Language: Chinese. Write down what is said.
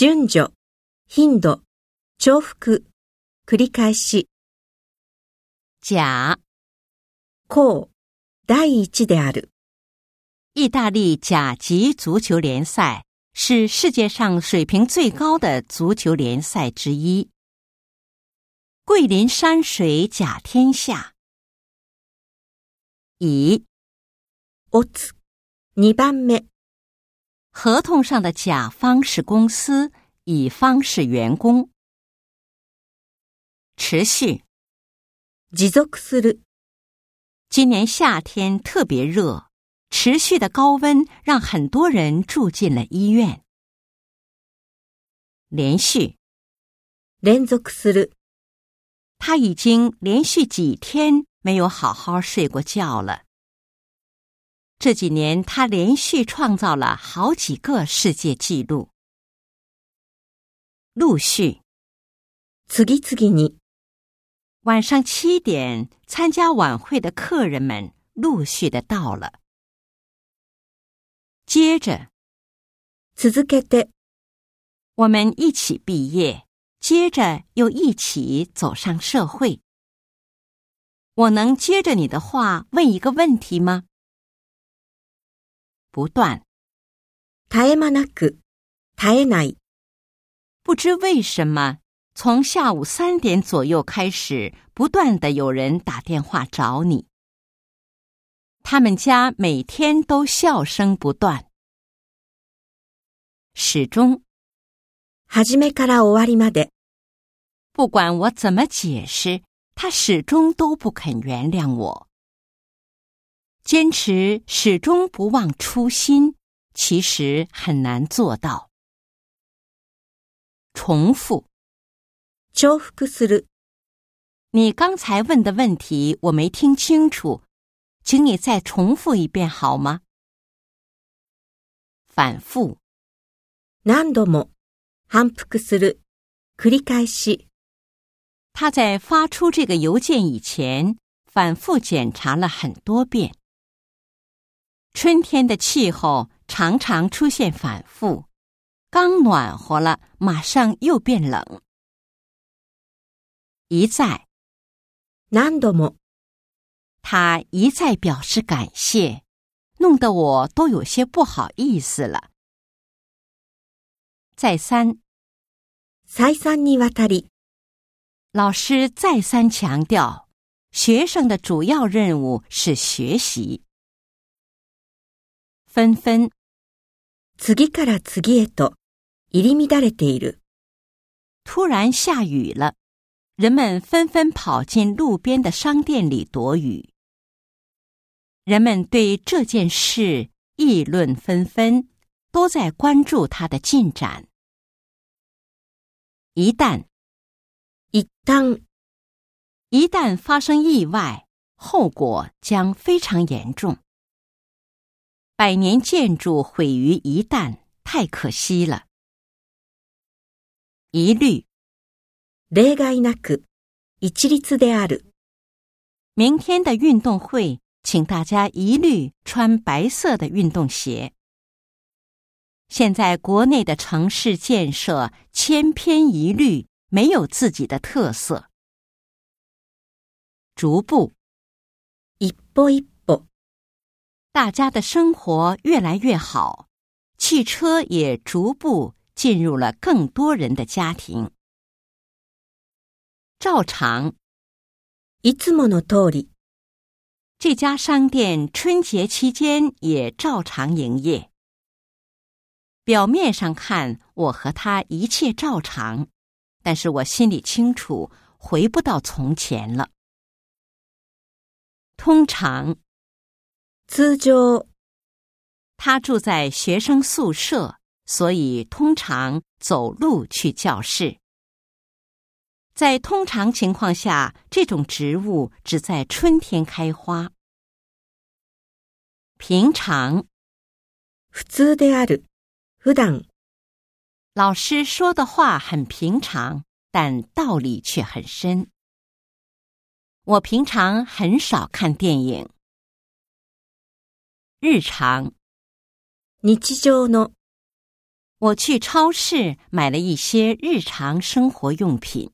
順序、頻度、重複、繰り返し。甲、甲、第一である。意大利甲级足球联赛是世界上水平最高的足球联赛之一。桂林山水甲天下。乙、おつ、二番目。合同上的甲方是公司，乙方是员工。持续，持続する、今年夏天特别热，持续的高温让很多人住进了医院。连续，連続する、他已经连续几天没有好好睡过觉了。 这几年，他连续创造了好几个世界纪录。陆续，次々に、晚上七点参加晚会的客人们陆续的到了。接着，続けて、我们一起毕业，接着又一起走上社会。我能接着你的话问一个问题吗？ 不断，絶え間なく、絶えない、不知为什么，从下午三点左右开始，不断的有人打电话找你。他们家每天都笑声不断，始终初めから終わりまで、不管我怎么解释，他始终都不肯原谅我。 坚持始终不忘初心，其实很难做到。重复，重複する、你刚才问的问题我没听清楚，请你再重复一遍好吗？反复，何度も、反復する、繰り返し、他在发出这个邮件以前，反复检查了很多遍。 春天的气候常常出现反复，刚暖和了，马上又变冷。一再，何度も、他一再表示感谢，弄得我都有些不好意思了。再三，再三にわたり、老师再三强调，学生的主要任务是学习。 纷纷，次から次へと、入り乱れている。突然下雨了，人们纷纷跑进路边的商店里躲雨。人们对这件事议论纷纷，都在关注它的进展。一旦一旦、一旦发生意外，后果将非常严重。 百年建筑毁于一旦，太可惜了。一律，例外なく、一律である。明天的运动会，请大家一律穿白色的运动鞋。现在国内的城市建设千篇一律，没有自己的特色。逐步，一歩一歩、 大家的生活越来越好，汽车也逐步进入了更多人的家庭。照常，いつもの通り、这家商店春节期间也照常营业。表面上看，我和他一切照常，但是我心里清楚，回不到从前了。通常， 通常、他住在学生宿舍，所以通常走路去教室。在通常情况下，这种植物只在春天开花。平常，普通である、普段、老师说的话很平常，但道理却很深。我平常很少看电影。 日常，日常の，我去超市买了一些日常生活用品。